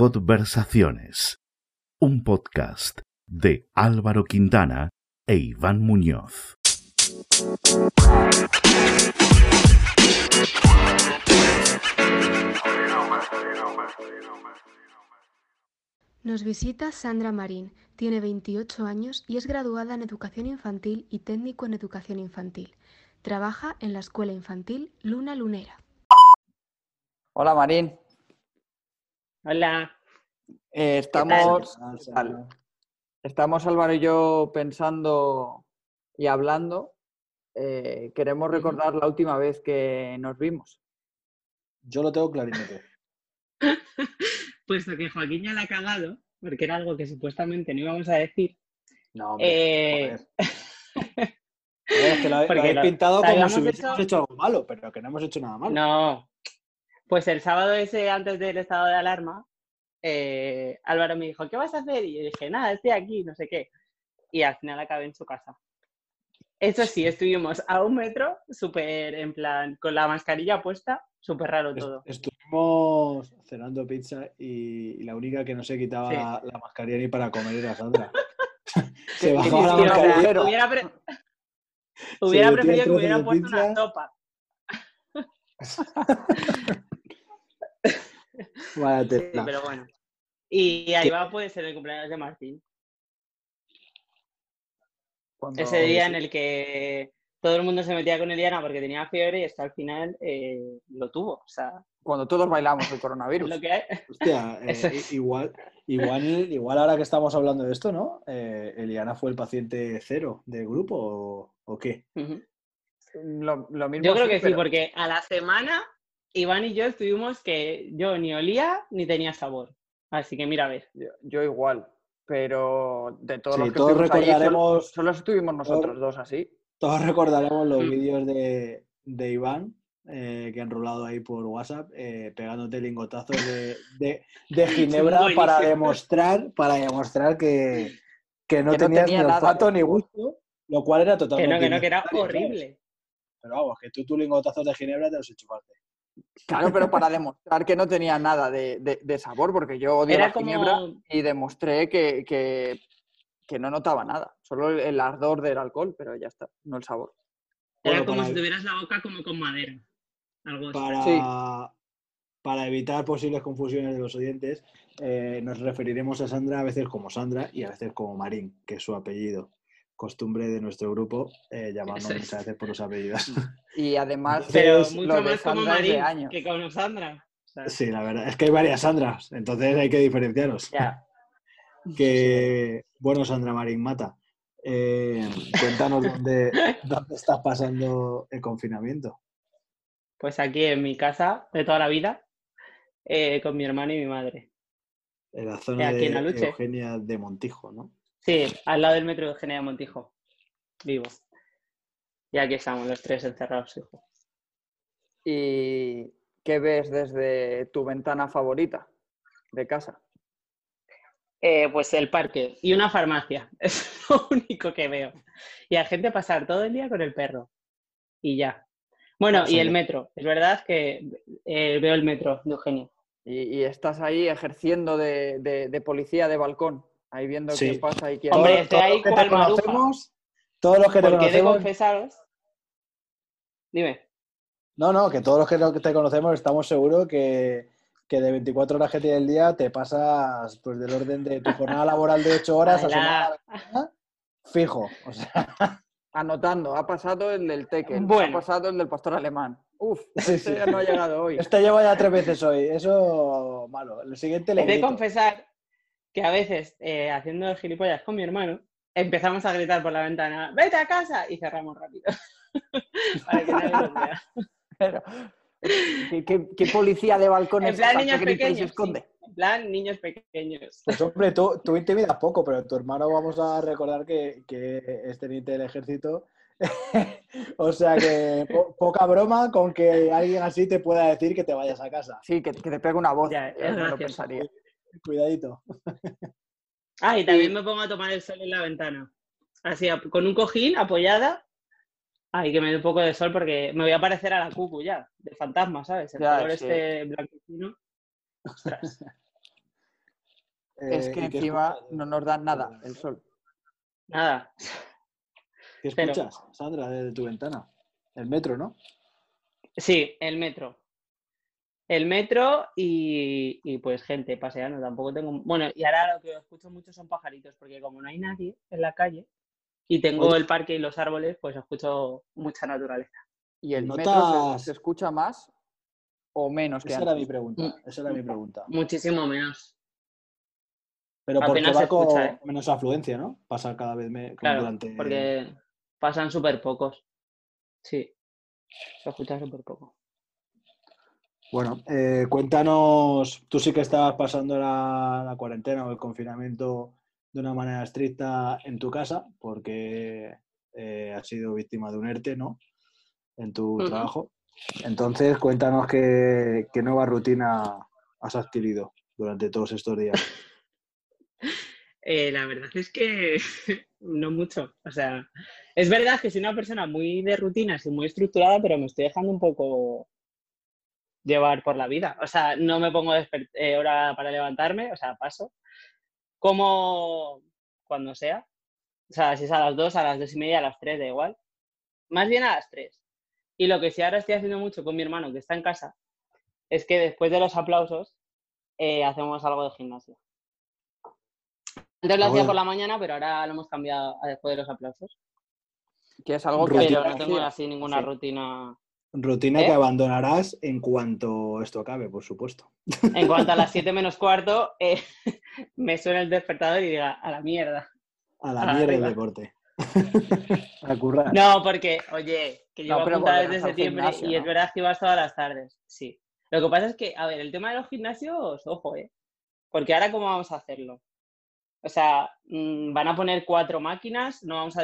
Conversaciones, un podcast de Álvaro Quintana e Iván Muñoz. Nos visita Sandra Marín, tiene 28 años y es graduada en Educación Infantil y técnico en Educación Infantil. Trabaja en la Escuela Infantil Luna Lunera. Hola Marín. Hola. Eh, estamos, estamos Álvaro y yo pensando y hablando. Eh, queremos recordar la última vez que nos vimos. Yo lo tengo clarinete. Puesto que Joaquín ya la ha cagado, porque era algo que supuestamente no íbamos a decir. No, hombre, eh... es que lo, habéis pintado como si hubiésemos hecho... hecho... algo malo, pero que no hemos hecho nada malo. No. Pues el sábado ese, antes del estado de alarma, eh, Álvaro me dijo, ¿qué vas a hacer? Y yo dije, nada, estoy aquí, no sé qué. Y al final acabé en su casa. Eso sí, estuvimos a un metro, súper en plan, con la mascarilla puesta, súper raro todo. Estuvimos cenando pizza y, la única que no se quitaba sí. la, la, mascarilla ni para comer era Sandra. se bajaba la mascarilla. Hubiera, pre... hubiera preferido que hubiera puesto pizza. una sopa. Vaya sí, pero bueno. Y ahí va, puede ser el cumpleaños de Martín. Cuando Ese día en el que todo el mundo se metía con Eliana porque tenía fiebre y hasta el final eh, lo tuvo. O sea, Cuando todos bailamos el coronavirus. lo que hay. Hostia, eh, es. igual, igual, igual ahora que estamos hablando de esto, ¿no? Eh, Eliana fue el paciente cero del grupo o, o qué? Uh -huh. lo, lo, mismo yo creo sí, que pero... sí, porque a la semana Iván y yo estuvimos que yo ni olía ni tenía sabor. Así que mira a ver. Yo, yo igual, pero de todos sí, los que todos recordaremos, ahí, solo, solo, estuvimos nosotros todos, dos así. Todos recordaremos los mm. vídeos de, de Iván eh, que han rolado ahí por WhatsApp, eh, pegándote lingotazos de, de, de ginebra para demostrar, para demostrar que, que no que tenías no tenía ni olfato ni gusto, lo cual era totalmente. Que no, que no, que era horrible. Pero vamos, que tú tus lingotazos de ginebra te los enchufaste. Claro, pero para demostrar que no tenía nada de, de, de sabor, porque yo odio Era la ginebra como... y demostré que, que, que, no notaba nada, solo el, el, ardor del alcohol, pero ya está, no el sabor. Era bueno, como para... si tuvieras la boca como con madera. Algo para, sí. para evitar posibles confusiones de los oyentes, eh, nos referiremos a Sandra a veces como Sandra y a veces como Marín, que es su apellido costumbre de nuestro grupo eh, llamarnos muchas veces por los apellidos. Y además, pero mucho más como Marín que como Sandra. Sea, sí, la verdad, es que hay varias Sandras, entonces hay que diferenciaros. Ya. Que, bueno, Sandra Marín Mata, eh, cuéntanos dónde, dónde estás pasando el confinamiento. Pues aquí en mi casa de toda la vida, eh, con mi hermano y mi madre. En la zona aquí de. Eugenia de Montijo, ¿no? Sí, al lado del metro de Eugenia de Montijo. Vivo. Y aquí estamos los tres encerrados, hijo. ¿Y qué ves desde tu ventana favorita de casa? Eh, pues el parque y una farmacia. Es lo único que veo. Y a gente pasar todo el día con el perro. Y ya. Bueno, y el metro. Es verdad que eh, veo el metro de Eugenia. Y, y estás ahí ejerciendo de, de, de, policía de balcón, ahí viendo sí. qué pasa y quién... Hombre, estoy ahí con conocemos, Todos los que te Porque conocemos... de confesaros... Dime. No, no, que todos los que te conocemos estamos seguros que, que de 24 horas que tiene el día te pasas pues del orden de tu jornada laboral de 8 horas a semana fijo. O sea... Anotando, ha pasado el del Tekken, bueno. ha pasado el del pastor alemán. Uf, sí, este sí. ya no ha llegado hoy. Este lleva ya tres veces hoy, eso malo. El siguiente le He de confesar que a veces, eh, haciendo el gilipollas con mi hermano, empezamos a gritar por la ventana, ¡vete a casa! Y cerramos rápido. Para que nadie nos vea. Pero, ¿qué, qué, qué, policía de balcones en plan, niños que pequeños, se esconde? Sí. En plan, niños pequeños. Pues hombre, tú, tú intimidas poco, pero tu hermano vamos a recordar que, que es teniente del ejército. o sea que po poca broma con que alguien así te pueda decir que te vayas a casa. Sí, que, que te pegue una voz. Ya, es no lo pensaría. Cuidadito. Ah, y también me pongo a tomar el sol en la ventana. Así, con un cojín apoyada. Ay, que me dé un poco de sol porque me voy a parecer a la cucu ya, de fantasma, ¿sabes? El ya, color sí. este blanquecino. Ostras. Es Eh, que ¿y qué encima escuchas? no nos dan nada el sol. Nada. ¿Qué Pero- escuchas, Sandra, desde tu ventana? El metro, ¿no? Sí, el metro. El metro y, y, pues gente paseando. Tampoco tengo. Bueno, y ahora lo que escucho mucho son pajaritos, porque como no hay nadie en la calle y tengo Oye. el parque y los árboles, pues escucho mucha naturaleza. ¿Y el metro ¿Notas- se, se escucha más o menos que Esa era mi pregunta. Mm. Esa era mi pregunta. Muchísimo menos. Pero porque Apenas va se escucha, con ¿eh? menos afluencia, ¿no? Pasa cada vez me- como Claro, durante. porque pasan súper pocos. Sí, se escucha súper poco. Bueno, eh, cuéntanos, tú sí que estabas pasando la, la cuarentena o el confinamiento de una manera estricta en tu casa, porque eh, has sido víctima de un ERTE, ¿no? En tu trabajo. Entonces, cuéntanos qué, qué nueva rutina has adquirido durante todos estos días. Eh, la verdad es que no mucho. O sea, es verdad que soy una persona muy de rutinas y muy estructurada, pero me estoy dejando un poco llevar por la vida. O sea, no me pongo eh, hora para levantarme, o sea, paso. Como cuando sea. O sea, si es a las dos, a las dos y media, a las tres, da igual. Más bien a las tres. Y lo que sí ahora estoy haciendo mucho con mi hermano, que está en casa, es que después de los aplausos eh, hacemos algo de gimnasio. Antes lo Ah, hacía bueno. por la mañana, pero ahora lo hemos cambiado a después de los aplausos. Que es algo que. Pero no tengo así ninguna Sí. rutina. Rutina ¿Eh? que abandonarás en cuanto esto acabe, por supuesto. En cuanto a las 7 menos cuarto, eh, me suena el despertador y diga, a la mierda. A la mierda arriba. deporte. a currar. No, porque, oye, que No, llevo pero apuntada desde septiembre gimnasio, y es ¿no? verdad que ibas todas las tardes. Sí. Lo que pasa es que, a ver, el tema de los gimnasios, ojo, ¿eh? Porque ahora, ¿cómo vamos a hacerlo? O sea, mm, van a poner cuatro máquinas, no vamos a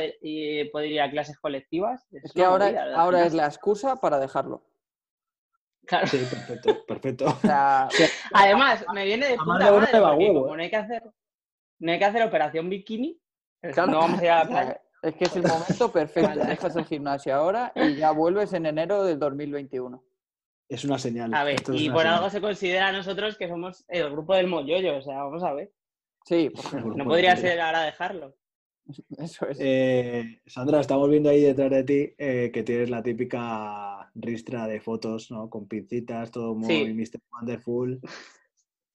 poder ir a clases colectivas. Es Es que ahora, movida, ahora es la excusa para dejarlo. Claro. Sí, perfecto, perfecto. O sea, Además, me viene de puta de madre, porque huevo, como ¿eh? no hay que hacer, no hay que hacer operación bikini, pues claro, no vamos a ir a la playa. es que es el momento perfecto. Vale. Dejas el gimnasio ahora y ya vuelves en enero del 2021. Es una señal. A ver, y por señal. algo se considera a nosotros que somos el grupo del mollollo, o sea, vamos a ver. Sí, No podría ser ahora dejarlo. eso es. Eh, Sandra, estamos viendo ahí detrás de ti eh, que tienes la típica ristra de fotos, ¿no? Con pincitas, todo muy Sí. Mr. Wonderful.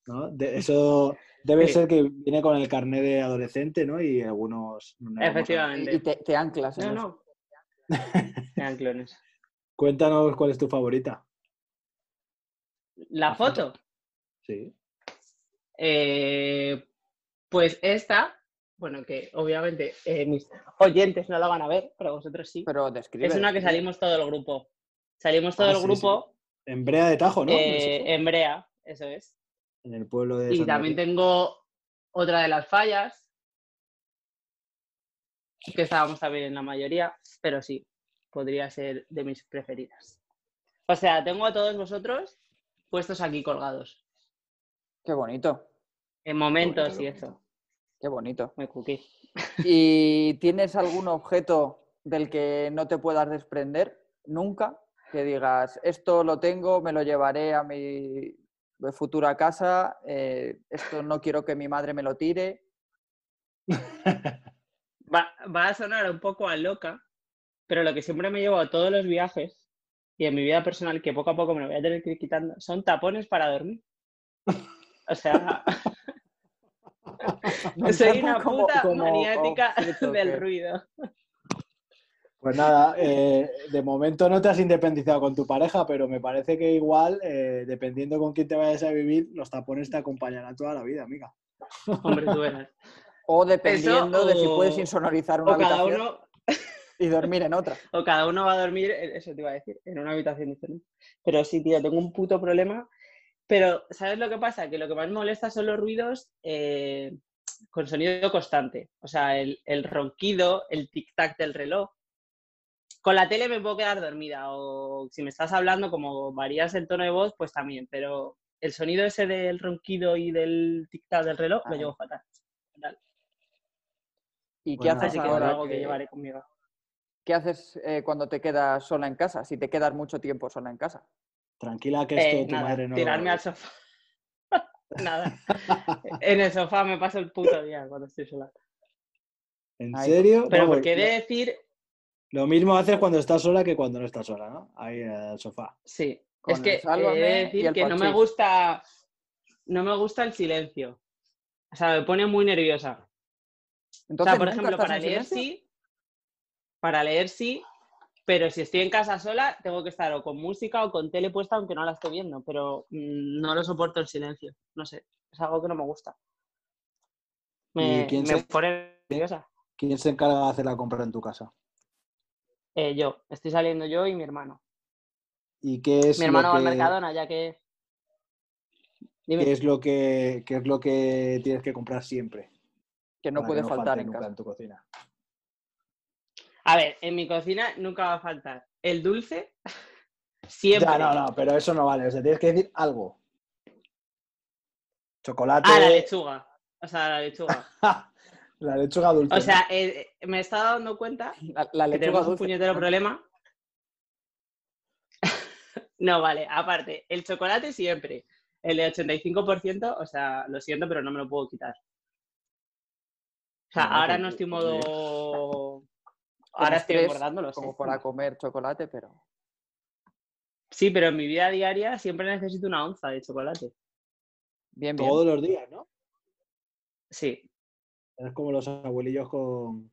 ¿no? De- eso debe Sí. ser que viene con el carnet de adolescente, ¿no? Y algunos. no Efectivamente. Y te, te anclas en No, eso. no. Sean clones. Cuéntanos cuál es tu favorita. La foto. Sí. eh, pues esta, bueno, que obviamente eh, mis oyentes no la van a ver, pero vosotros sí. Pero describe. Es una que salimos todo el grupo. Salimos todo Ah, el sí, sí. grupo En Brea de Tajo, ¿no? eh, en Brea, eso es. En el pueblo de. Y San también Martín. tengo otra de las fallas, que estábamos también en la mayoría, pero sí, podría ser de mis preferidas. O sea, tengo a todos vosotros puestos aquí colgados, Qué bonito, en momentos bonito, y eso. Qué bonito. Me cookie. ¿Y tienes algún objeto del que no te puedas desprender nunca? Que digas, esto lo tengo, me lo llevaré a mi futura casa, eh, esto no quiero que mi madre me lo tire. Va, va a sonar un poco a loca, pero lo que siempre me llevo a todos los viajes y en mi vida personal, que poco a poco me lo voy a tener que ir quitando, son tapones para dormir. O sea, Me soy una como- puta como maniática objeto del que- ruido. Pues nada, eh, de momento no te has independizado con tu pareja, pero me parece que igual, eh, dependiendo con quién te vayas a vivir, los tapones te acompañarán toda la vida, amiga. Hombre, tú verás. O dependiendo de si puedes insonorizar una O cada, habitación uno, y dormir en otra. o cada uno va a dormir, eh, eso te iba a decir, en una habitación diferente. Pero sí, tío, tengo un puto problema. Pero, ¿sabes lo que pasa? Que lo que más me molesta son los ruidos eh, con sonido constante. O sea, el, el ronquido, el tic-tac del reloj. Con la tele me puedo quedar dormida o si me estás hablando, como varías el tono de voz, pues también. Pero el sonido ese del ronquido y del tic-tac del reloj lo llevo fatal. fatal. ¿Y qué Bueno, haces Así que ahora? algo que que- llevaré conmigo. ¿Qué haces eh, cuando te quedas sola en casa? Si te quedas mucho tiempo sola en casa. Tranquila que esto Eh, tu nada, madre no tirarme al sofá. Nada. En el sofá me paso el puto día cuando estoy sola. ¿En serio? Pero Vamos, porque he de lo, decir, lo mismo haces cuando estás sola que cuando no estás sola, ¿no? Ahí en el sofá. sí. Con es que Sálvame he de decir que no me gusta. No me gusta el silencio. O sea, me pone muy nerviosa. O sea, por ¿nunca ejemplo, para leer silencio? sí. Para leer sí. Pero si estoy en casa sola, tengo que estar o con música o con tele puesta, aunque no la esté viendo. Pero mm, no lo soporto el silencio. No sé. Es algo que no me gusta. Me, quién me se- pone nerviosa. ¿Quién se encarga de hacer la compra en tu casa? Eh, yo. Estoy saliendo yo y mi hermano. ¿Y qué es Mi hermano lo va al que, Mercadona, ya que. Dime. qué es lo que qué es lo que tienes que comprar siempre? Que no para puede no faltar falte en nunca casa. en tu cocina. A ver, en mi cocina nunca va a faltar el dulce. Siempre. Ya, no, no, pero eso no vale. O sea, tienes que decir algo. Chocolate. Ah, la lechuga. O sea, la lechuga. la lechuga dulce. O sea, eh, me he estado dando cuenta La, la que lechuga tenemos un puñetero problema. no, vale, aparte, el chocolate siempre. El de 85%, o sea, lo siento, pero no me lo puedo quitar. O sea, ahora pues- no estoy pues modo. Ahora estoy engordando, lo sé. Como para comer chocolate, pero. Sí, pero en mi vida diaria siempre necesito una onza de chocolate. Bien, bien. Todos los días, ¿no? Sí. Es como los abuelillos con,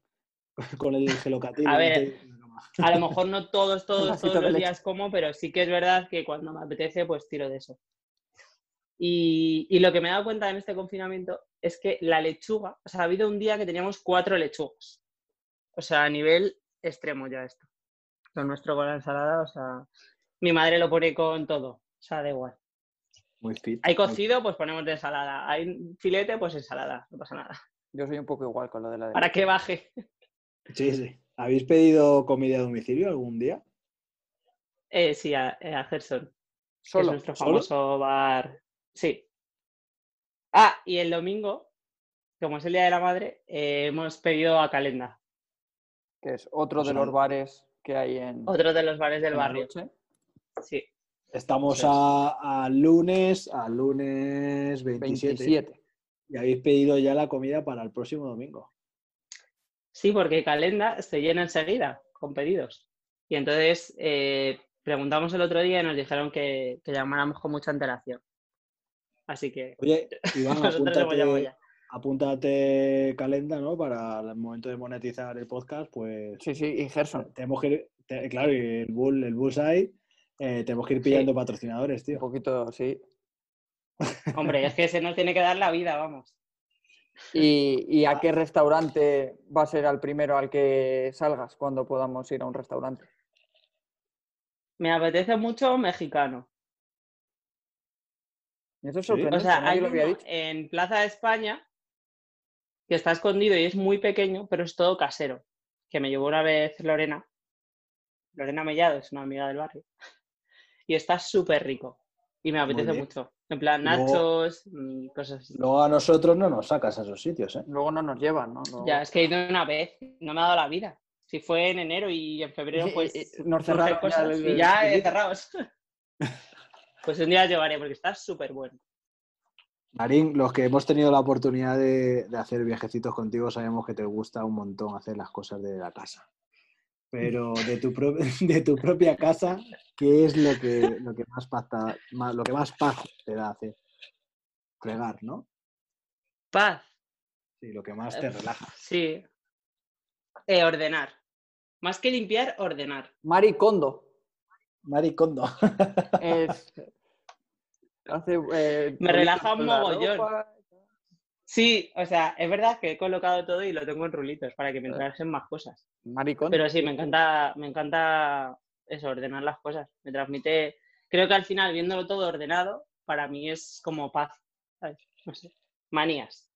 con el gelocatil. A ver. A lo mejor no todos, todos, todos los leche. días como, pero sí que es verdad que cuando me apetece, pues tiro de eso. Y, y lo que me he dado cuenta en este confinamiento es que la lechuga, o sea, ha habido un día que teníamos cuatro lechugas. O sea, a nivel extremo ya esto. Lo nuestro con la ensalada, o sea, mi madre lo pone con todo, o sea, da igual. Muy fit. Hay muy- cocido, pues ponemos de ensalada. Hay filete, pues ensalada, no pasa nada. Yo soy un poco igual con lo de la Para que baje. Sí, sí. ¿Habéis pedido comida a domicilio algún día? Eh, sí, a, eh, a Gerson. que es Solo. nuestro ¿Solo? famoso bar. Sí. Ah, y el domingo, como es el Día de la Madre, eh, hemos pedido a Calenda, Que es otro O de los bares que hay en. otro de los bares del barrio. noche. Sí. Estamos a, a lunes, a lunes 27, 27. Y habéis pedido ya la comida para el próximo domingo. Sí, porque Calenda se llena enseguida con pedidos. Y entonces eh, preguntamos el otro día y nos dijeron que, que llamáramos con mucha antelación. Así que Oye, Iván, apúntate, ya. Apúntate calenda, ¿no? Para el momento de monetizar el podcast, pues Sí, sí, y Gerson. tenemos que ir, te- claro, y el bull, el bullseye, eh, tenemos que ir pillando patrocinadores, Un tío. poquito, sí. Hombre, es que se nos tiene que dar la vida, vamos. ¿Y, y a qué restaurante va a ser al primero al que salgas cuando podamos ir a un restaurante? Me apetece mucho mexicano. Eso es Sí. sorprendente, O sea, hay lo había dicho. en Plaza de España que está escondido y es muy pequeño, pero es todo casero. Que me llevó una vez Lorena. Lorena Mellado es una amiga del barrio. Y está súper rico. Y me apetece mucho. En plan, Luego- nachos, mm, cosas así. Luego a nosotros no nos sacas a esos sitios, ¿eh? Luego no nos llevan, ¿no? Luego- Ya, es que he ido una vez, no me ha dado la vida. Si fue en enero y en febrero, Y- y- pues y nos surgen cerraron ya cosas el- y ya el- eh, cerrados. Pues un día llevaré porque está súper bueno. Marín, los que hemos tenido la oportunidad de, de hacer viajecitos contigo, sabemos que te gusta un montón hacer las cosas de la casa. Pero de tu, pro- de tu propia casa, ¿qué es lo que, lo que más lo que más paz te da hacer? Fregar, ¿no? Paz, Sí, lo que más te relaja. sí. Eh, ordenar. Más que limpiar, ordenar. Mari Kondo. Maricondo. Es... Hace, eh, Me relaja un mogollón. Sí, o sea, es verdad que he colocado todo y lo tengo en rulitos para que me Claro. entrasen más cosas. Mari Kondo. Pero sí, me encanta, me encanta eso, ordenar las cosas. Me transmite, creo que al final, viéndolo todo ordenado, para mí es como paz. ¿sabes? No sé, manías.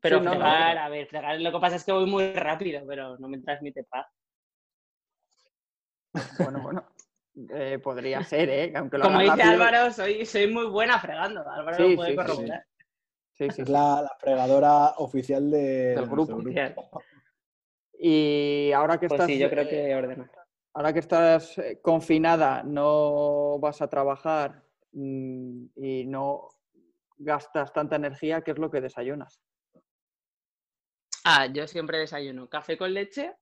Pero Sí, no, no, fregar, a ver, fregar, lo que pasa es que voy muy rápido, pero no me transmite paz. Bueno, bueno. Eh, podría ser, ¿eh? Aunque lo Como dice rápido. Álvaro, soy, soy muy buena fregando. Álvaro Sí, lo puede sí, sí, sí. corroborar. Sí, sí, Es la, la fregadora oficial de, de Del grupo. Bien. Y ahora que Pues estás, sí, yo creo eh, que ordenar. ahora que estás eh, confinada, no vas a trabajar mm, y no, gastas tanta energía, ¿qué es lo que desayunas? Ah, yo siempre desayuno café con leche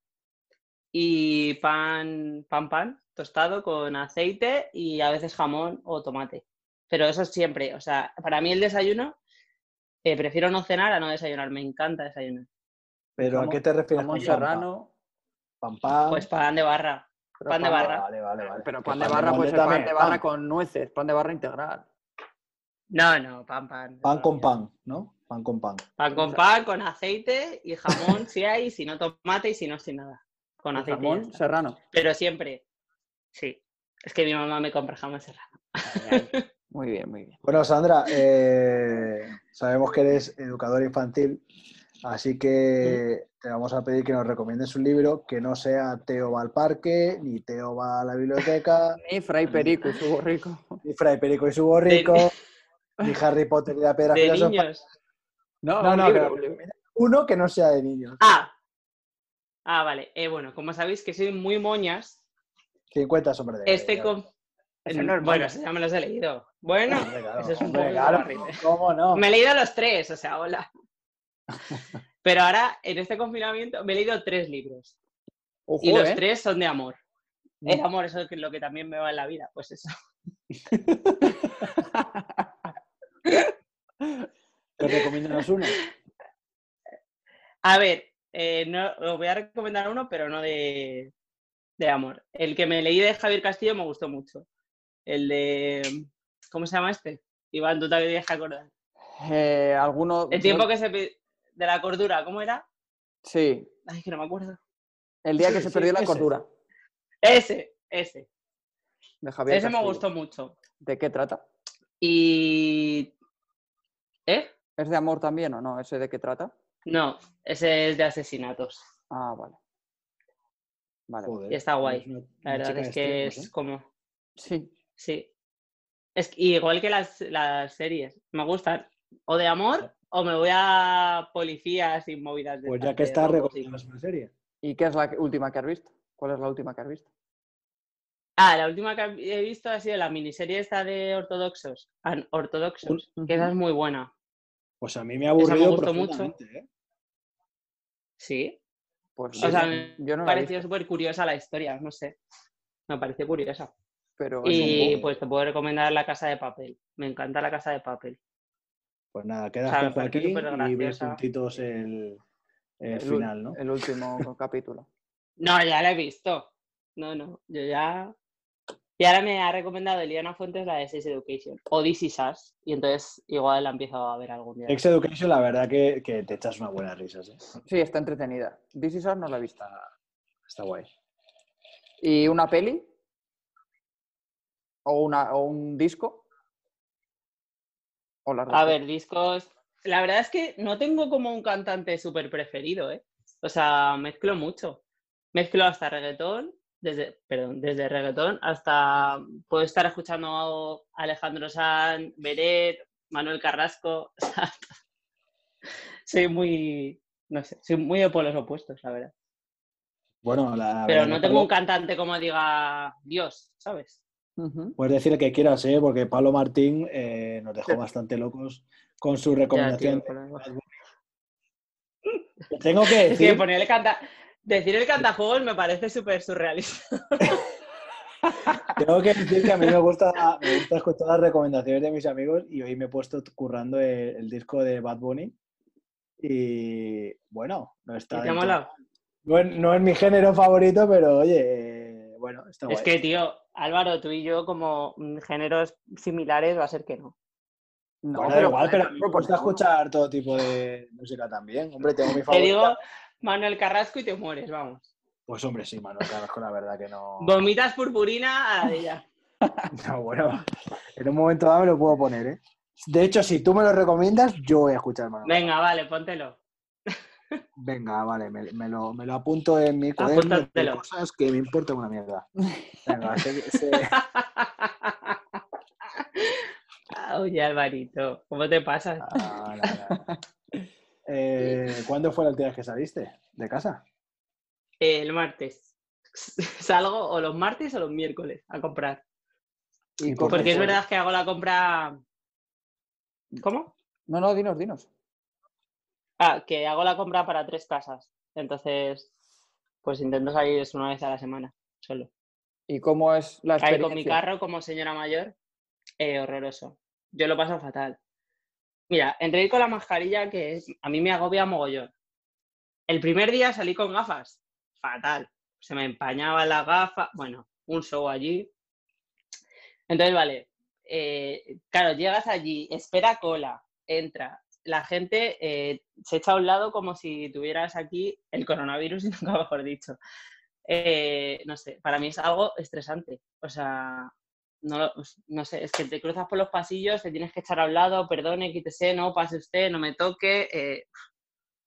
y pan, pan, pan, tostado con aceite y a veces jamón o tomate. Pero eso siempre, o sea, para mí el desayuno, eh, prefiero no cenar a no desayunar, me encanta desayunar. ¿Pero a qué te refieres Jamón serrano, pan? pan? Pues pan de barra, pero pan de barra. Vale, vale, vale. Pero Pues pan de barra puede ser pan de barra pan. con nueces, pan de barra integral. No, no, pan, pan. Pan con pan, ¿no? Pan con pan. Pan con pan, con aceite y jamón si hay, si no tomate y si no, sin nada. Con aceite. jamón serrano. Pero siempre, sí. Es que mi mamá me compra jamón serrano. Muy bien, muy bien. Bueno, Sandra, eh, sabemos que eres educadora infantil, así que te vamos a pedir que nos recomiendes un libro que no sea Teo va al parque, ni Teo va a la biblioteca, Y Fray Perico y su borrico. ni Fray Perico y su borrico, ni Harry Potter y la piedra De niños. No, No, un no, libro, pero un libro. uno que no sea de niños. Ah. Ah, vale. Eh, bueno, como sabéis que soy muy moñas, 50 sombras de este Grey, con... Ese no es bueno, eso ya me los he leído. Bueno, ese es un hombre, poco claro, horrible. ¿Cómo no? Me he leído los tres, o sea, hola. Pero ahora, en este confinamiento, me he leído tres libros. Ojo, Y los ¿eh? tres son de amor. Mm. El amor es lo que, lo que también me va en la vida, pues eso. Te recomiendas uno. A ver, eh, no, os voy a recomendar uno, pero no de, de amor. El que me leí de Javier Castillo me gustó mucho. El de. ¿Cómo se llama este? Iván, tú te tienes que acordar. Eh, alguno. El tiempo que se. de la cordura, ¿cómo era? Sí. Ay, que no me acuerdo. El día Sí, que se sí, perdió la ese. cordura. Ese, ese. De Javier ese me gustó mucho. ¿De qué trata? Y. ¿Eh? ¿Es de amor también o no? ¿Ese de qué trata? No, ese es de asesinatos. Ah, vale. Vale. Joder, Y está guay. una- La verdad es que extremos, es ¿eh? como. Sí. Sí. Es que- igual que las, las series. Me gustan o de amor o me voy a policías y movidas de Pues ya que de estás, recomiendas una serie. ¿Y qué es la última que has visto? ¿Cuál es la última que has visto? Ah, la última que he visto ha sido la miniserie esta de ortodoxos. An- ortodoxos. Que esa es muy buena. Pues a mí me ha me aburrido gustó mucho. ¿eh? Sí. Pues O sea, no- me yo no visto, súper curiosa la historia, no sé. Me pareció curiosa. pero Y pues te puedo recomendar La Casa de Papel. Me encanta La Casa de Papel. Pues nada, quedas O sea, Joaquín súper y ves juntitos el, el el, final, ¿no? el último capítulo. No, ya la he visto. No, no, yo ya. Y ahora me ha recomendado Eliana Fuentes la de Sex Education o This Is Us, y entonces igual la empiezo a ver algún día. Sex Education, la verdad que, que te echas unas buenas risas, ¿eh? Sí, está entretenida. This Is Us no la he visto. Está guay. ¿Y una peli? ¿O, una, o un disco? ¿O las A ver, discos. La verdad es que no tengo como un cantante súper preferido, ¿eh? O sea, mezclo mucho. Mezclo hasta reggaetón, desde, perdón, desde reggaetón hasta puedo estar escuchando a Alejandro Sanz, Beret, Manuel Carrasco. o sea, soy muy, no sé, soy muy de polos opuestos, la verdad. Bueno, la Pero no tengo un cantante como diga Dios, ¿sabes? Puedes decir el que quieras, ¿eh? Porque Pablo Martín eh, nos dejó Sí. bastante locos con su Ya, tío, recomendación. Tengo que Es que decir, poner el canta... Decir el cantajuegos me parece súper surrealista. tengo que decir que a mí me gusta, me gusta escuchar las recomendaciones de mis amigos y hoy me he puesto currando el, el disco de Bad Bunny. Y bueno, no está. ¿Y te molado? No es, no es mi género favorito, pero oye, eh, bueno, está guay. Es que, tío, Álvaro, tú y yo, como mm, géneros similares, va a ser que no. No, Bueno, da igual, pero a mí me gusta escuchar todo tipo de música también. Hombre, tengo mi Te favorita. digo Manuel Carrasco y te mueres, vamos. Pues hombre, sí, Manuel Carrasco, la verdad que no. Vomitas purpurina a ella. No, bueno, en un momento dado me lo puedo poner, ¿eh? De hecho, si tú me lo recomiendas, yo voy a escuchar Manuel. Venga, vale, póntelo. Venga, vale, me, me lo, me lo apunto en mi cuaderno de cosas que me importan una mierda. Venga, se- se- Oye, Alvarito, ¿cómo te pasas? Ah, no, no. ¿Cuándo fue la última vez que saliste de casa? El martes. Salgo o los martes o los miércoles a comprar. ¿Y ¿Y cómo por Porque es verdad que hago la compra ¿Cómo? No, no, dinos, dinos. Ah, que hago la compra para tres casas. Entonces, pues intento salir una vez a la semana, solo. ¿Y cómo es la Ahí experiencia? con mi carro como señora mayor, eh, horroroso. Yo lo paso fatal. Mira, entre ir con la mascarilla, que a mí me agobia mogollón. El primer día salí con gafas, fatal. Se me empañaba la gafa, bueno, un show allí. Entonces, vale, eh, claro, llegas allí, espera cola, entra. La gente eh, se echa a un lado como si tuvieras aquí el coronavirus, y nunca mejor dicho. Eh, no sé, para mí es algo estresante. O sea, no, lo- no sé, es que te cruzas por los pasillos, te tienes que echar a un lado, perdone, quítese, no, pase usted, no me toque. eh,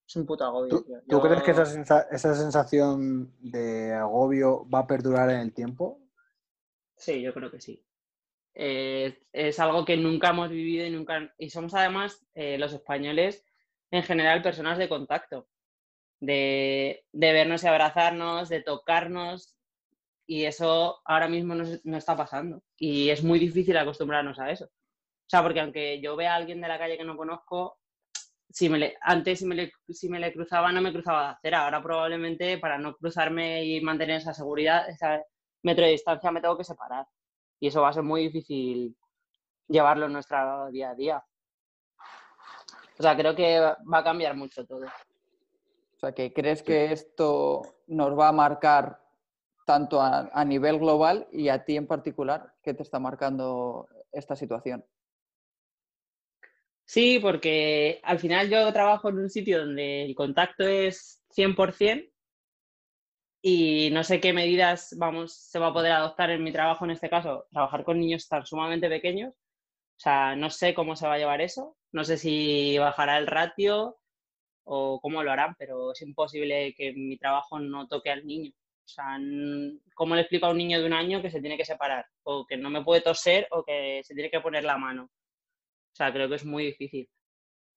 es un puto agobio. ¿Tú, tío. tú crees que esa, sensa- esa sensación de agobio va a perdurar en el tiempo? Sí, yo creo que sí. Eh, es algo que nunca hemos vivido y nunca. Y somos además eh, los españoles, en general, personas de contacto. De, de vernos y abrazarnos, de tocarnos. Y eso ahora mismo no, está pasando. Y es muy difícil acostumbrarnos a eso. O sea, porque aunque yo vea a alguien de la calle que no conozco, si me le, antes si me, le, si me le cruzaba no me cruzaba de acera. Ahora probablemente para no cruzarme y mantener esa seguridad, esa metro de distancia, me tengo que separar. Y eso va a ser muy difícil llevarlo en nuestro día a día. O sea, creo que va a cambiar mucho todo. O sea, que crees que esto nos va a marcar tanto a, nivel global y a ti en particular, ¿qué te está marcando esta situación? Sí, porque al final yo trabajo en un sitio donde el contacto es 100% y no sé qué medidas vamos, se va a poder adoptar en mi trabajo, en este caso, trabajar con niños tan sumamente pequeños. O sea, no sé cómo se va a llevar eso, no sé si bajará el ratio o cómo lo harán, pero es imposible que mi trabajo no toque al niño. O sea, ¿cómo le explico a un niño de un año que se tiene que separar? O que no me puede toser o que se tiene que poner la mano. O sea, creo que es muy difícil.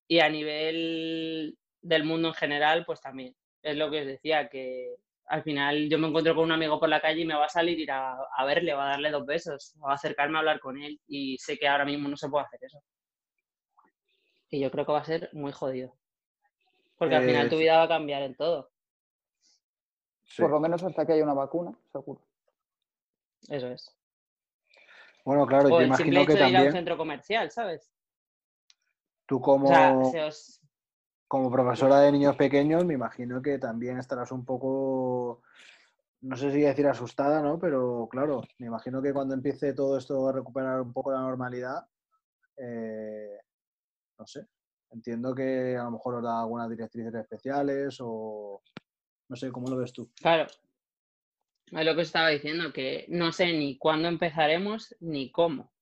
Y a nivel del mundo en general, pues también. Es lo que os decía, que al final yo me encuentro con un amigo por la calle y me va a salir ir a, a verle, va a darle dos besos, va a acercarme a hablar con él y sé que ahora mismo no se puede hacer eso. Y yo creo que va a ser muy jodido. Porque al final Eh, tu vida va a cambiar en todo. Sí. Por lo menos hasta que haya una vacuna, seguro. Eso es. Bueno, claro, O yo el simple imagino hecho que de ir a un también centro comercial, ¿sabes? tú como, O sea, se os, como profesora de niños pequeños, me imagino que también estarás un poco, no sé si decir asustada, ¿no? Pero claro, me imagino que cuando empiece todo esto a recuperar un poco la normalidad, eh, no sé, entiendo que a lo mejor os da algunas directrices especiales o no sé, ¿cómo lo ves tú? Claro. Es lo que estaba diciendo, que no sé ni cuándo empezaremos ni cómo.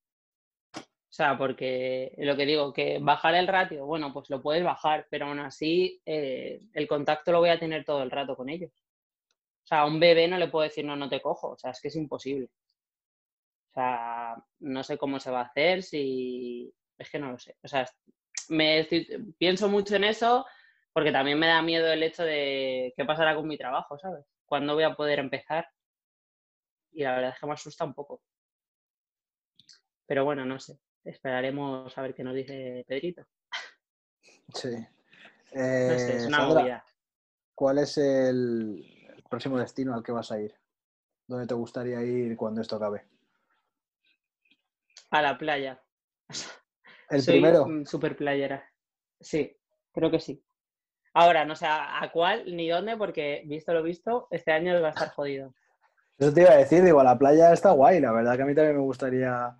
O sea, porque lo que digo, que bajar el ratio, bueno, pues lo puedes bajar, pero aún así eh, el contacto lo voy a tener todo el rato con ellos. O sea, a un bebé no le puedo decir no, no te cojo, o sea, es que es imposible. O sea, no sé cómo se va a hacer, si... Es que no lo sé. O sea, me estoy- pienso mucho en eso porque también me da miedo el hecho de qué pasará con mi trabajo, ¿sabes? ¿Cuándo voy a poder empezar? Y la verdad es que me asusta un poco. Pero bueno, no sé. Esperaremos a ver qué nos dice Pedrito. Sí. No sé, es Eh, una Sandra, movida. ¿cuál es el el próximo destino al que vas a ir? ¿Dónde te gustaría ir cuando esto acabe? A la playa. ¿El Soy primero? súper playera. Sí, creo que sí. Ahora, no sé a cuál ni dónde, porque visto lo visto, este año va a estar jodido. Eso te iba a decir, digo, la playa está guay, la verdad que a mí también me gustaría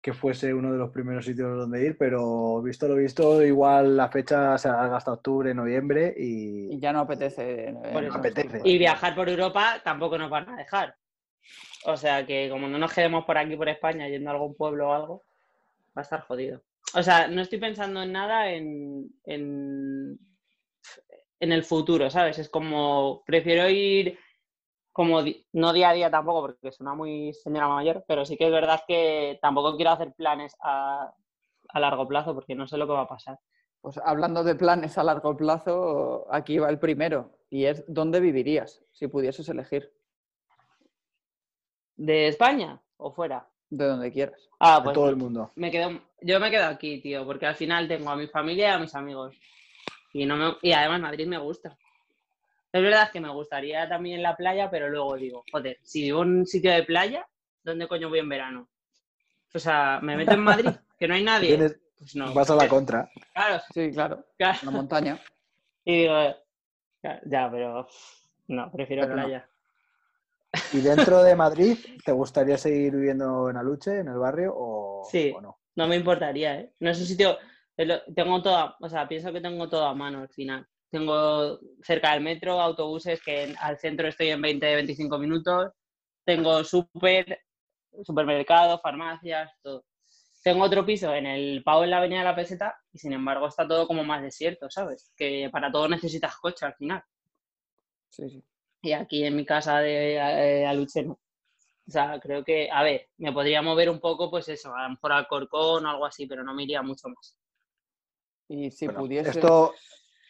que fuese uno de los primeros sitios donde ir, pero visto lo visto, igual la fecha se alarga hasta octubre, noviembre Y y ya no apetece. eh, Por no eso. apetece. Y viajar por Europa tampoco nos van a dejar. O sea que como no nos quedemos por aquí, por España, yendo a algún pueblo o algo, va a estar jodido. O sea, no estoy pensando en nada en, en, en el futuro, ¿sabes? Es como, prefiero ir como, no día a día tampoco, porque suena muy señora mayor, pero sí que es verdad que tampoco quiero hacer planes a, a largo plazo porque no sé lo que va a pasar. Pues hablando de planes a largo plazo, aquí va el primero. Y es ¿dónde vivirías si pudieses elegir? ¿De España o fuera? De donde quieras. Ah, De pues todo el mundo. me quedo, yo me quedo aquí, tío, porque al final tengo a mi familia y a mis amigos. Y, no me, y además Madrid me gusta. Es verdad que me gustaría también la playa, pero luego digo, joder, si vivo en un sitio de playa, ¿dónde coño voy en verano? O sea, me meto en Madrid, que no hay nadie. Tienes- Pues no. Vas a la contra. Claro, Sí, claro. claro. La montaña. Y digo, ya, pero no, prefiero Pero no. playa. ¿Y dentro de Madrid te gustaría seguir viviendo en Aluche, en el barrio, o, Sí. o no? No me importaría, ¿eh? No es un sitio. Tengo todo, o sea, pienso que tengo todo a mano al final. Tengo cerca del metro, autobuses que al centro estoy en 20-25 minutos. Tengo súper, supermercado, farmacias, todo. Tengo otro piso en el Pau en la Avenida de la Peseta y sin embargo está todo como más desierto, ¿sabes? Que para todo necesitas coche al final. Sí, sí. Y aquí en mi casa de eh, Aluche no. O sea, creo que, a ver, me podría mover un poco, pues eso, a lo mejor al Corcón o algo así, pero no me iría mucho más. Y si Bueno, pudiese. Esto,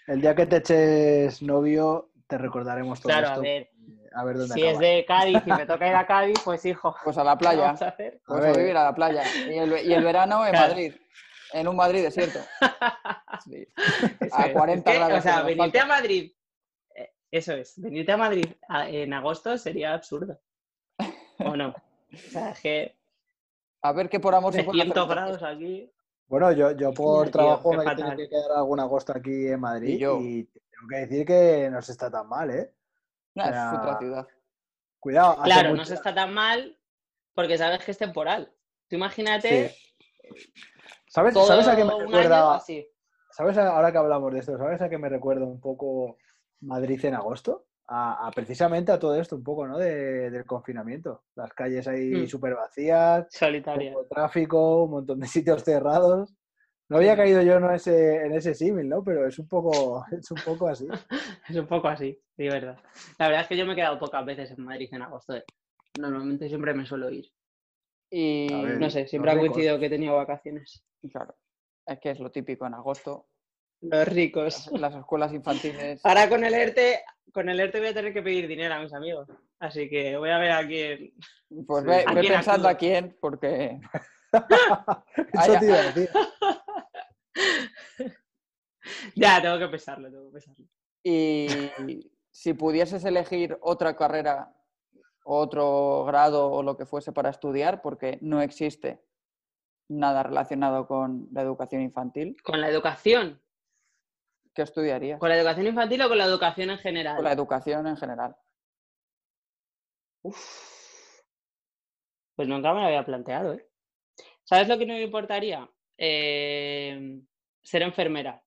el día que te eches novio, te recordaremos todo Claro, esto. a ver, A ver dónde si acaba. es de Cádiz y me toca ir a Cádiz, pues hijo, Pues a la ¿qué playa. vamos a hacer? Pues A a vivir a la playa. Y el, y el verano en Claro. Madrid. En un Madrid desierto. Sí. A es. 40 Es que, grados O sea, en venirte a. Madrid, eh, eso es, venirte a Madrid en agosto sería absurdo. ¿O no? O sea, es que A ver qué por amor se puede hacer. 300 grados aquí. Bueno, yo, yo por tío, trabajo qué me he tenido fatal. que quedar algún agosto aquí en Madrid Y tengo que decir que no se está tan mal, ¿eh? No, es O sea, otra ciudad. Cuidado. Claro, no se está tan mal porque sabes que es temporal. Tú imagínate Sí. ¿Sabes, todo ¿Sabes a qué me año recuerda? ¿Sabes a- ahora que hablamos de esto? ¿Sabes a qué me recuerda un poco Madrid en agosto? A, a precisamente a todo esto, un poco, ¿no? De- del confinamiento. Las calles ahí Mm. súper vacías, Solitaria. poco tráfico, un montón de sitios cerrados. No había caído yo en ese, en ese símil, ¿no? Pero es un poco, es un poco así. Es un poco así, sí, verdad. La verdad es que yo me he quedado pocas veces en Madrid en agosto. eh. Normalmente siempre me suelo ir. Y ver. No sé, siempre ha coincidido que he tenido vacaciones. claro, es que es lo típico en agosto. Los ricos. Las, las escuelas infantiles. Ahora con el ERTE, con el ERTE voy a tener que pedir dinero a mis amigos. Así que voy a ver a quién. Pues Sí. ve, ¿A ve quién pensando acudo? a quién, porque Eso. Ya, tengo que pensarlo, tengo que pensarlo. Y si pudieses elegir otra carrera, otro grado o lo que fuese para estudiar, porque no existe nada relacionado con la educación infantil, ¿Con la educación? ¿Qué estudiarías? ¿Con la educación infantil o con la educación en general? Con la educación en general. Pues nunca me lo había planteado, ¿eh? ¿Sabes lo que no me importaría? Eh, ser enfermera.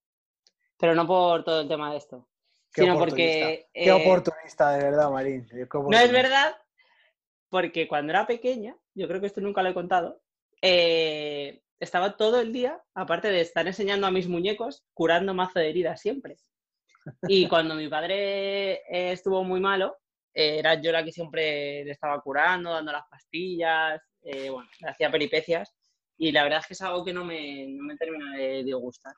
Pero no por todo el tema de esto. Qué sino oportunista. porque. Qué eh, oportunista, de verdad, Marín. No es verdad, porque cuando era pequeña, yo creo que esto nunca lo he contado, eh, estaba todo el día, aparte de estar enseñando a mis muñecos, curando mazo de heridas siempre. Y cuando mi padre eh, estuvo muy malo, eh, era yo la que siempre le estaba curando, dando las pastillas, eh, bueno, le hacía peripecias. Y la verdad es que es algo que no me, no me termina de disgustar.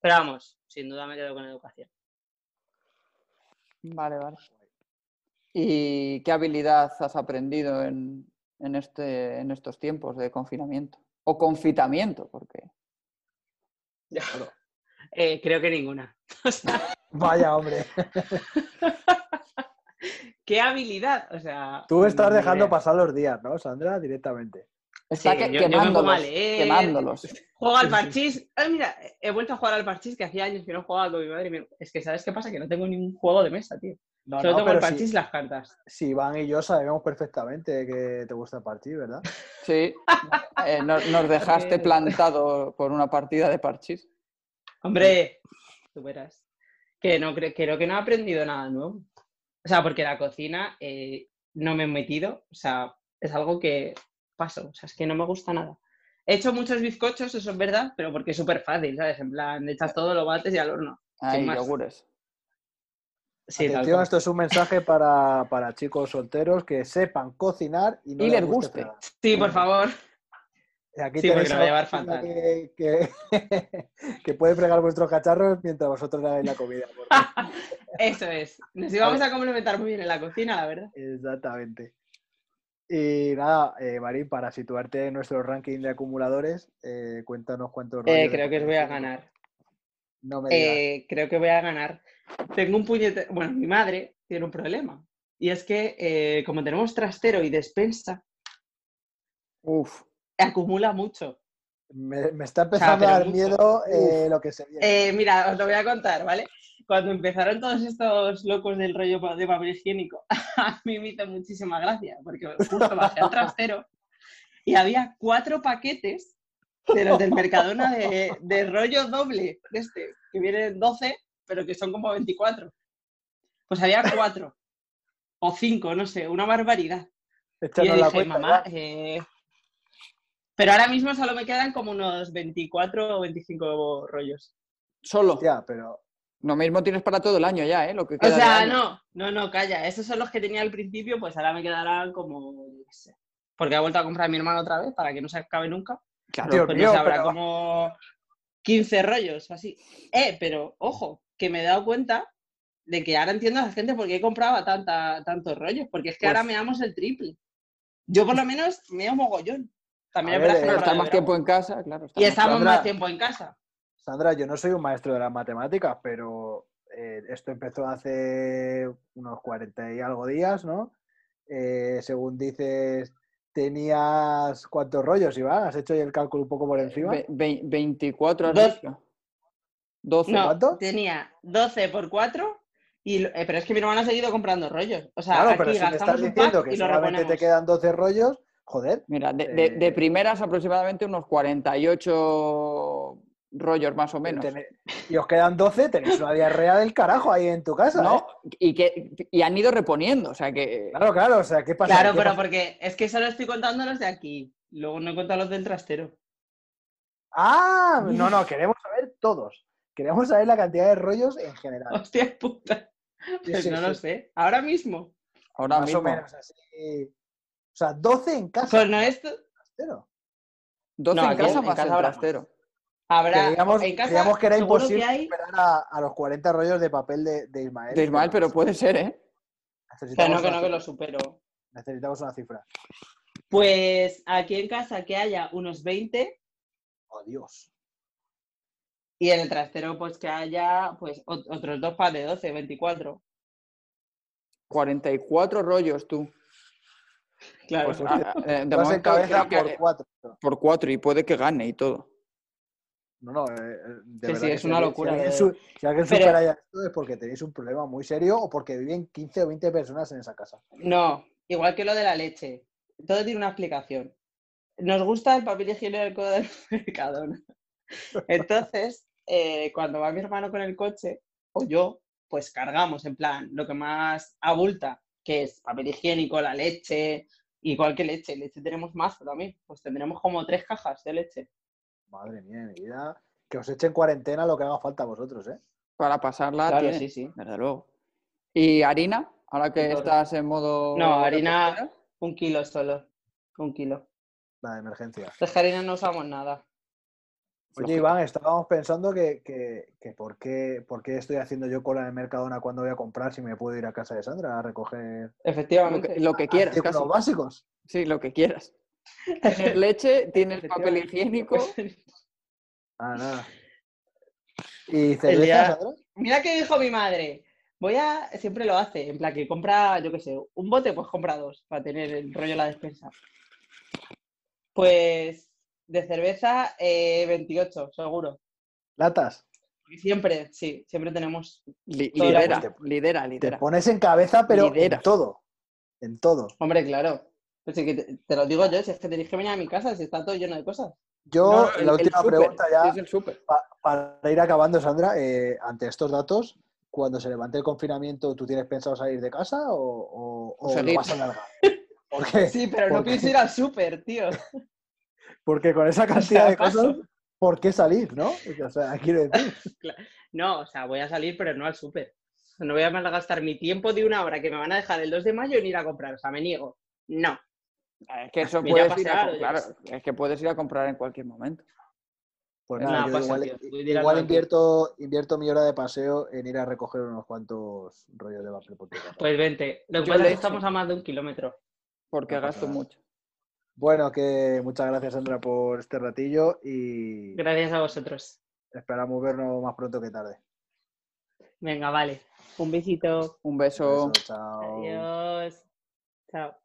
Pero vamos, sin duda me quedo con educación. Vale, vale. ¿Y qué habilidad has aprendido en, en este, en estos tiempos de confinamiento? O confitamiento, porque Eh, creo que ninguna. O sea, Vaya, hombre. ¿Qué habilidad? O sea. Tú estás dejando idea. pasar los días, ¿no, Sandra? Directamente. está Sí, que- yo- yo me pongo a quemándolos, leer. quemándolos. Juego al parchís. Ay, mira, he vuelto a jugar al parchís que hacía años que no jugaba con mi madre. y me- Es que, ¿sabes qué pasa? Que no tengo ningún juego de mesa, tío. No, el pero parchís si, las cartas. si Iván y yo sabemos perfectamente que te gusta el partido, ¿verdad? Sí, eh, no- nos dejaste plantado por una partida de parchís. Hombre, tú verás. Que no cre- creo que no he aprendido nada nuevo. O sea, porque la cocina eh, no me he metido. O sea, es algo que paso. O sea, es que no me gusta nada. He hecho muchos bizcochos, eso es verdad, pero porque es súper fácil, ¿sabes? En plan, echas todo, lo bates y al horno. Hay más. yogures. Sí, Atención, esto es un mensaje para, para chicos solteros que sepan cocinar y no Y les les guste. Sí, por favor. Aquí Sí, tenéis a va a llevar. Que, que, que puede fregar vuestros cacharros mientras vosotros le hagáis la comida. porque- Eso es. Nos íbamos a complementar muy bien en la cocina, la verdad. Exactamente. Y nada, eh, Marín, para situarte en nuestro ranking de acumuladores, eh, cuéntanos cuántos Eh, de creo que os voy a ganar. No me digas. Eh, creo que voy a ganar. Tengo un puñete. Bueno, mi madre tiene un problema. Y es que, eh, como tenemos trastero y despensa, Uf. acumula mucho. Me, me está empezando a dar mucho. miedo eh, lo que se viene. Eh, mira, os lo voy a contar, ¿vale? Cuando empezaron todos estos locos del rollo de papel higiénico, a mí me hizo muchísima gracia, porque justo bajé al trastero y había cuatro paquetes de los del Mercadona de, de rollo doble, de este, que vienen 12, pero que son como 24. Pues había cuatro o cinco, no sé, una barbaridad. Y Échanos yo la dije, cuenta, mamá, ya. eh, pero ahora mismo solo me quedan como unos 24 o 25 rollos. Solo. Hostia, pero Lo mismo tienes para todo el año ya, ¿eh? Lo que O queda sea, no, no, no, calla. Esos son los que tenía al principio, pues ahora me quedarán como, qué sé. Porque ha vuelto a comprar mi hermano otra vez para que no se acabe nunca. Claro, Dios Pues mío, no sé, habrá pero- como 15 rollos o así. Eh, pero ojo, que me he dado cuenta de que ahora entiendo a la gente por qué compraba tanta, tantos rollos. Porque es que ahora Pues- me damos el triple. Yo por lo menos me da mogollón. También ver, eh, de más verano. tiempo en casa, claro. está Y más estamos Sandra- más tiempo en casa. Sandra, yo no soy un maestro de las matemáticas, pero eh, esto empezó hace unos 40 y algo días, ¿no? Eh, según dices, tenías cuántos rollos, Iván, ¿has hecho el cálculo un poco por encima? Ve- ve- 24 has Dos. dicho. 12. No, ¿Cuánto? tenía 12 por 4, y, eh, pero es que mi hermano ha seguido comprando rollos. O sea, Claro, aquí pero si me gastamos estás diciendo que y lo solamente te quedan 12 rollos, joder, Mira, de, de- de Eh, primeras aproximadamente unos 48 rollos más o menos. Y os quedan 12, tenéis una diarrea del carajo ahí en tu casa, No, ¿eh? y, que, y han ido reponiendo, o sea que... Claro, claro, o sea, ¿qué pasa? Claro, ¿Qué pero pasa? porque es que solo estoy contando los de aquí. Luego no he contado los del trastero. Ah, no, no, queremos saber todos. Queremos saber la cantidad de rollos en general. Hostia puta. Pues sí, no lo sí. sé. Ahora mismo. Ahora Más mismo. o menos así. O sea, 12 en casa. Pues no es. trastero. 12 No, en aquí casa en más casa el habrá trastero. Habrá. Creíamos, en casa, creíamos que era imposible que hay- superar a, a los 40 rollos de papel de, de Ismael. De Ismael, pero puede ser, ¿eh? Necesitamos, no, que no, que lo supero. Necesitamos una cifra. Pues aquí en casa que haya unos 20 Oh, Dios. Y en el trastero pues que haya pues ot- otros dos para de 12, 24. 44 rollos tú. Claro. Pues, ah, eh, de Vas en momento cabeza por que- 4. por 4 y puede que gane y todo. No, no, eh, eh, de Sí, verdad sí, es si una alguien- locura, Si alguien, su- si alguien Pero- supera ya esto es porque tenéis un problema muy serio o porque viven 15 o 20 personas en esa casa. No, igual que lo de la leche. Todo tiene una explicación. Nos gusta el papel higiénico del Mercadona. Entonces, eh, cuando va mi hermano con el coche, o yo, pues cargamos en plan lo que más abulta, que es papel higiénico, la leche, igual que leche. Leche tenemos más también. Pues tendremos como tres cajas de leche. Madre mía, mi vida. Que os echen cuarentena lo que haga falta a vosotros, ¿eh? Para pasarla Claro, tiene, sí, sí. desde luego. ¿Y harina? Ahora que estás en modo... No, harina, un kilo solo. Un kilo. La de emergencia. De harina no usamos nada. Oye. Iván, estábamos pensando que, que, que por, qué, por qué estoy haciendo yo cola en el Mercadona cuando voy a comprar si me puedo ir a casa de Sandra a recoger Efectivamente. lo que quieras, artículos casi. básicos. Sí, lo que quieras. Tienes leche, tienes papel higiénico. Ah, nada. ¿Y cerveza, día- Sandra? Mira que dijo mi madre. Voy a. Siempre lo hace. En plan, que compra, yo qué sé, un bote, pues compra dos para tener el rollo de la despensa. Pues de cerveza, eh, 28, seguro. ¿Latas? Siempre, sí, siempre tenemos. Li- lidera, agua. lidera, Te lidera. pones en cabeza, pero Lidera. en todo. En todo. Hombre, claro. Pues sí que te, te lo digo yo, si es que tenéis que venir a mi casa, si está todo lleno de cosas. Yo, No, no, el- la el última pregunta ya, sí, es el súper. pa- para ir acabando, Sandra, eh, ante estos datos, cuando se levante el confinamiento, ¿tú tienes pensado salir de casa o, o, o lo Seguir. vas a alargar? Porque, Sí, pero no ¿Por qué? pienso ir al súper, tío. Porque con esa cantidad de paso. cosas, ¿por qué salir, no? O sea, quiero decir. No, o sea, voy a salir, pero no al súper. No voy a malgastar mi tiempo de una hora que me van a dejar el 2 de mayo en ir a comprar. O sea, me niego. No. Es que eso puedes ir a, pasear, com- o yo claro, qué es que puedes ir a comprar en cualquier momento. Pues Es nada, pasa, igual, invierto, invierto mi hora de paseo en ir a recoger unos cuantos rollos de papel. Pues vente. Lo leche. estamos a más de un kilómetro. porque No gasto nada. mucho. Bueno, que muchas gracias, Sandra, por este ratillo y Gracias a vosotros. esperamos vernos más pronto que tarde. Venga, vale. Un besito. Un beso. Beso, chao. Adiós. Chao.